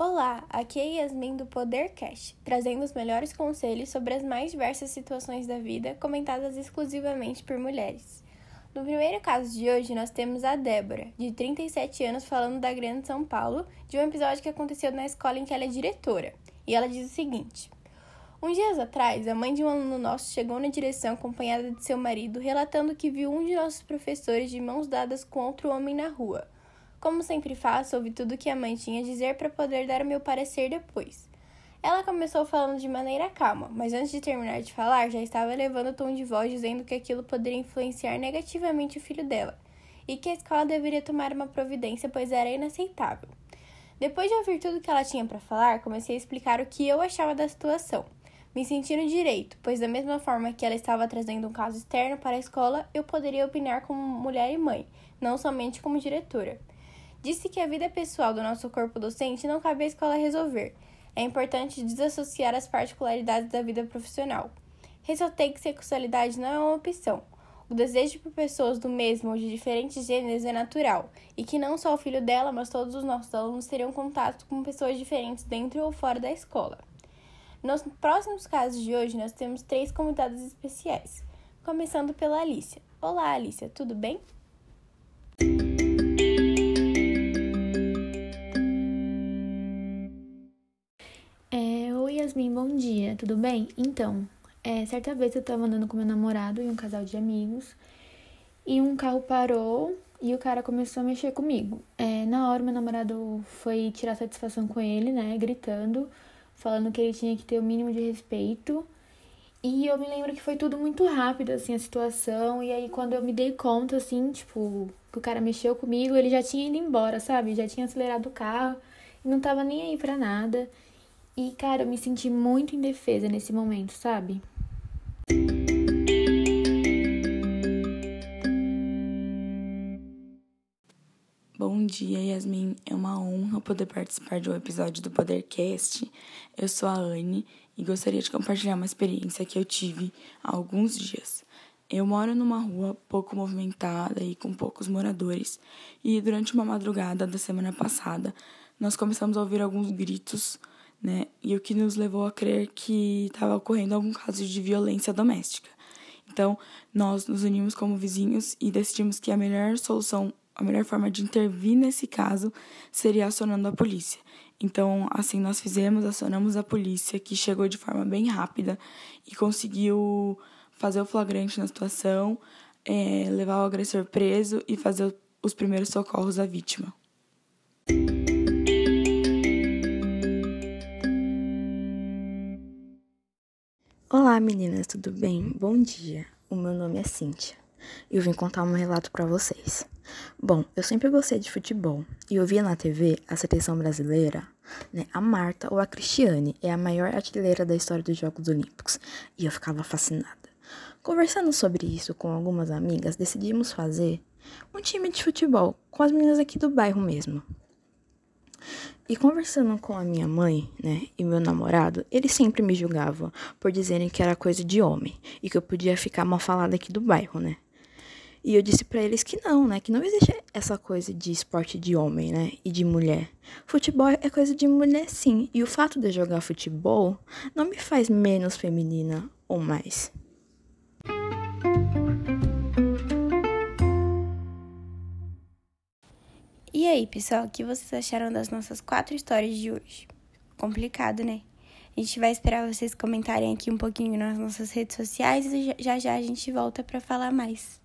Olá, aqui é Yasmin do Podercast, trazendo os melhores conselhos sobre as mais diversas situações da vida comentadas exclusivamente por mulheres. No primeiro caso de hoje, nós temos a Débora, de 37 anos, falando da Grande São Paulo, de um episódio que aconteceu na escola em que ela é diretora. E ela diz o seguinte: Uns dias atrás, a mãe de um aluno nosso chegou na direção acompanhada de seu marido, relatando que viu um de nossos professores de mãos dadas com outro homem na rua. Como sempre faço, ouvi tudo que a mãe tinha a dizer para poder dar o meu parecer depois. Ela começou falando de maneira calma, mas antes de terminar de falar, já estava elevando o tom de voz dizendo que aquilo poderia influenciar negativamente o filho dela e que a escola deveria tomar uma providência, pois era inaceitável. Depois de ouvir tudo que ela tinha para falar, comecei a explicar o que eu achava da situação, me sentindo direito, pois da mesma forma que ela estava trazendo um caso externo para a escola, eu poderia opinar como mulher e mãe, não somente como diretora. Disse que a vida pessoal do nosso corpo docente não cabe à escola resolver. É importante desassociar as particularidades da vida profissional. Ressaltei que sexualidade não é uma opção. O desejo por pessoas do mesmo ou de diferentes gêneros é natural, e que não só o filho dela, mas todos os nossos alunos teriam contato com pessoas diferentes dentro ou fora da escola. Nos próximos casos de hoje, nós temos três convidadas especiais, começando pela Alicia. Olá, Alicia, tudo bem? Yasmin, bom dia, tudo bem? Então, é, certa vez eu tava andando com meu namorado e um casal de amigos e um carro parou e o cara começou a mexer comigo. É, na hora, meu namorado foi tirar satisfação com ele, né, gritando, falando que ele tinha que ter o mínimo de respeito. E eu me lembro que foi tudo muito rápido, assim, a situação. E aí, quando eu me dei conta, assim, tipo, que o cara mexeu comigo, ele já tinha ido embora, sabe? Já tinha acelerado o carro e não tava nem aí pra nada. E, cara, eu me senti muito indefesa nesse momento, sabe? Bom dia, Yasmin. É uma honra poder participar de um episódio do Podercast. Eu sou a Anne e gostaria de compartilhar uma experiência que eu tive há alguns dias. Eu moro numa rua pouco movimentada e com poucos moradores, e durante uma madrugada da semana passada, nós começamos a ouvir alguns gritos né? E o que nos levou a crer que estava ocorrendo algum caso de violência doméstica. Então, nós nos unimos como vizinhos e decidimos que a melhor solução, a melhor forma de intervir nesse caso seria acionando a polícia. Então, assim nós fizemos, acionamos a polícia, que chegou de forma bem rápida e conseguiu fazer o flagrante na situação, é, levar o agressor preso e fazer os primeiros socorros à vítima. Meninas, tudo bem? Bom dia. O meu nome é Cíntia e eu vim contar um relato para vocês. Bom, eu sempre gostei de futebol e eu via na TV a seleção brasileira, né? A Marta ou a Cristiane é a maior artilheira da história dos Jogos Olímpicos e eu ficava fascinada. Conversando sobre isso com algumas amigas, decidimos fazer um time de futebol com as meninas aqui do bairro mesmo. E conversando com a minha mãe, né, e meu namorado, eles sempre me julgavam por dizerem que era coisa de homem e que eu podia ficar mal falada aqui do bairro, né? E eu disse para eles que não, né, que não existe essa coisa de esporte de homem, né, e de mulher. Futebol é coisa de mulher sim, e o fato de eu jogar futebol não me faz menos feminina ou mais. E aí, pessoal, o que vocês acharam das nossas quatro histórias de hoje? Complicado, né? A gente vai esperar vocês comentarem aqui um pouquinho nas nossas redes sociais e já já a gente volta para falar mais.